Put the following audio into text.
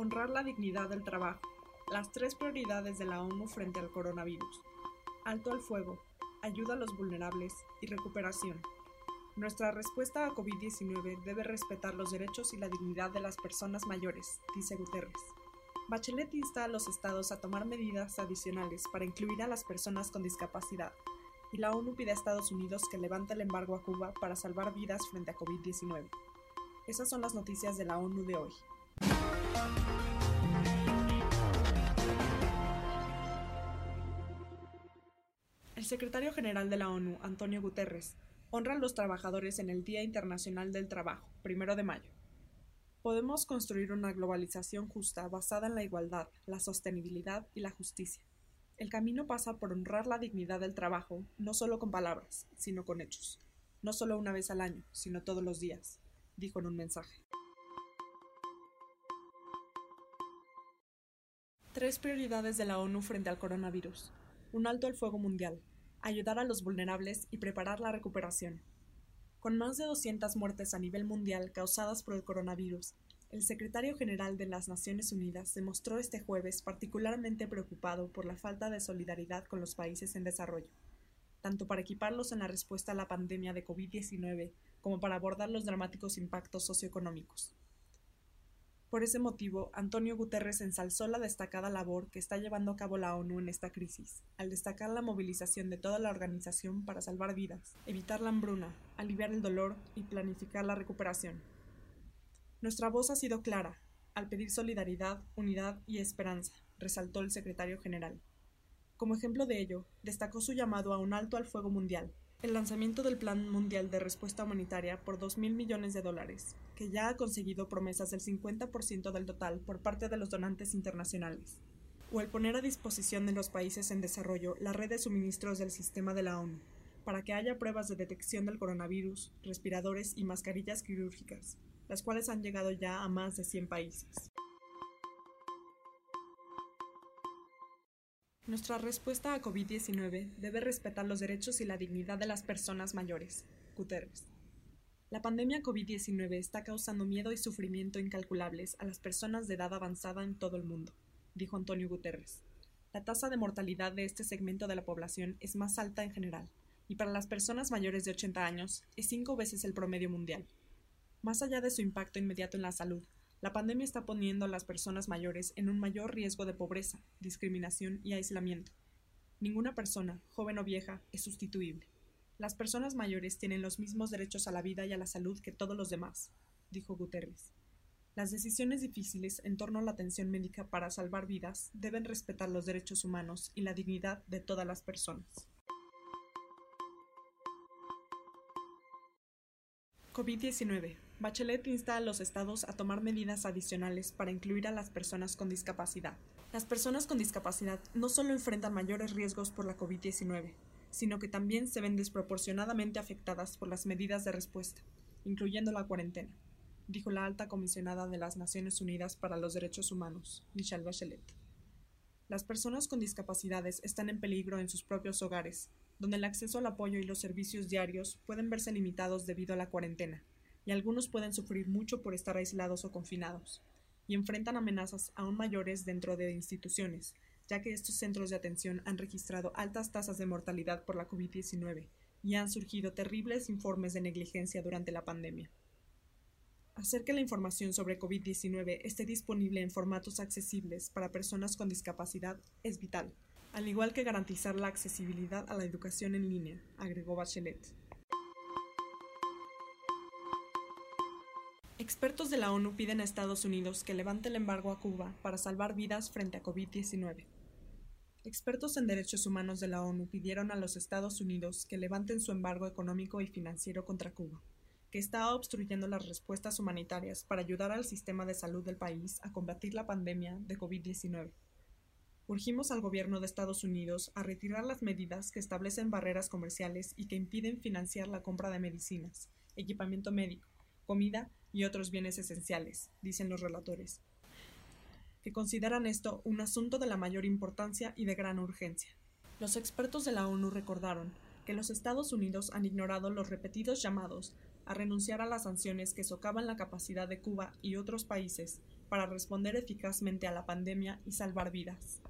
Honrar la dignidad del trabajo. Las tres prioridades de la ONU frente al coronavirus. Alto al fuego, ayuda a los vulnerables y recuperación. Nuestra respuesta a COVID-19 debe respetar los derechos y la dignidad de las personas mayores, dice Guterres. Bachelet insta a los estados a tomar medidas adicionales para incluir a las personas con discapacidad, y la ONU pide a Estados Unidos que levante el embargo a Cuba para salvar vidas frente a COVID-19. Esas son las noticias de la ONU de hoy. El secretario general de la ONU, Antonio Guterres, honra a los trabajadores en el Día Internacional del Trabajo, primero de mayo. Podemos construir una globalización justa basada en la igualdad, la sostenibilidad y la justicia. El camino pasa por honrar la dignidad del trabajo, no solo con palabras, sino con hechos. No solo una vez al año, sino todos los días, dijo en un mensaje. Tres prioridades de la ONU frente al coronavirus. Un alto al fuego mundial, ayudar a los vulnerables y preparar la recuperación. Con más de 200 muertes a nivel mundial causadas por el coronavirus, el secretario general de las Naciones Unidas se mostró este jueves particularmente preocupado por la falta de solidaridad con los países en desarrollo, tanto para equiparlos en la respuesta a la pandemia de COVID-19 como para abordar los dramáticos impactos socioeconómicos. Por ese motivo, Antonio Guterres ensalzó la destacada labor que está llevando a cabo la ONU en esta crisis, al destacar la movilización de toda la organización para salvar vidas, evitar la hambruna, aliviar el dolor y planificar la recuperación. Nuestra voz ha sido clara, al pedir solidaridad, unidad y esperanza, resaltó el secretario general. Como ejemplo de ello, destacó su llamado a un alto al fuego mundial, el lanzamiento del Plan Mundial de Respuesta Humanitaria por 2.000 millones de dólares, que ya ha conseguido promesas del 50% del total por parte de los donantes internacionales, o el poner a disposición de los países en desarrollo la red de suministros del sistema de la ONU, para que haya pruebas de detección del coronavirus, respiradores y mascarillas quirúrgicas, las cuales han llegado ya a más de 100 países. Nuestra respuesta a COVID-19 debe respetar los derechos y la dignidad de las personas mayores. Guterres. La pandemia COVID-19 está causando miedo y sufrimiento incalculables a las personas de edad avanzada en todo el mundo, dijo Antonio Guterres. La tasa de mortalidad de este segmento de la población es más alta en general, y para las personas mayores de 80 años es cinco veces el promedio mundial. Más allá de su impacto inmediato en la salud, la pandemia está poniendo a las personas mayores en un mayor riesgo de pobreza, discriminación y aislamiento. Ninguna persona, joven o vieja, es sustituible. Las personas mayores tienen los mismos derechos a la vida y a la salud que todos los demás, dijo Guterres. Las decisiones difíciles en torno a la atención médica para salvar vidas deben respetar los derechos humanos y la dignidad de todas las personas. COVID-19. Bachelet insta a los estados a tomar medidas adicionales para incluir a las personas con discapacidad. Las personas con discapacidad no solo enfrentan mayores riesgos por la COVID-19, sino que también se ven desproporcionadamente afectadas por las medidas de respuesta, incluyendo la cuarentena, dijo la alta comisionada de las Naciones Unidas para los Derechos Humanos, Michelle Bachelet. Las personas con discapacidades están en peligro en sus propios hogares, donde el acceso al apoyo y los servicios diarios pueden verse limitados debido a la cuarentena, algunos pueden sufrir mucho por estar aislados o confinados, y enfrentan amenazas aún mayores dentro de instituciones, ya que estos centros de atención han registrado altas tasas de mortalidad por la COVID-19 y han surgido terribles informes de negligencia durante la pandemia. Hacer que la información sobre COVID-19 esté disponible en formatos accesibles para personas con discapacidad es vital, al igual que garantizar la accesibilidad a la educación en línea, agregó Bachelet. Expertos de la ONU piden a Estados Unidos que levante el embargo a Cuba para salvar vidas frente a COVID-19. Expertos en derechos humanos de la ONU pidieron a los Estados Unidos que levanten su embargo económico y financiero contra Cuba, que está obstruyendo las respuestas humanitarias para ayudar al sistema de salud del país a combatir la pandemia de COVID-19 urgimos al gobierno de Estados Unidos a retirar las medidas que establecen barreras comerciales y que impiden financiar la compra de medicinas, equipamiento médico, comida y otros bienes esenciales, dicen los relatores, que consideran esto un asunto de la mayor importancia y de gran urgencia. Los expertos de la ONU recordaron que los Estados Unidos han ignorado los repetidos llamados a renunciar a las sanciones que socavan la capacidad de Cuba y otros países para responder eficazmente a la pandemia y salvar vidas.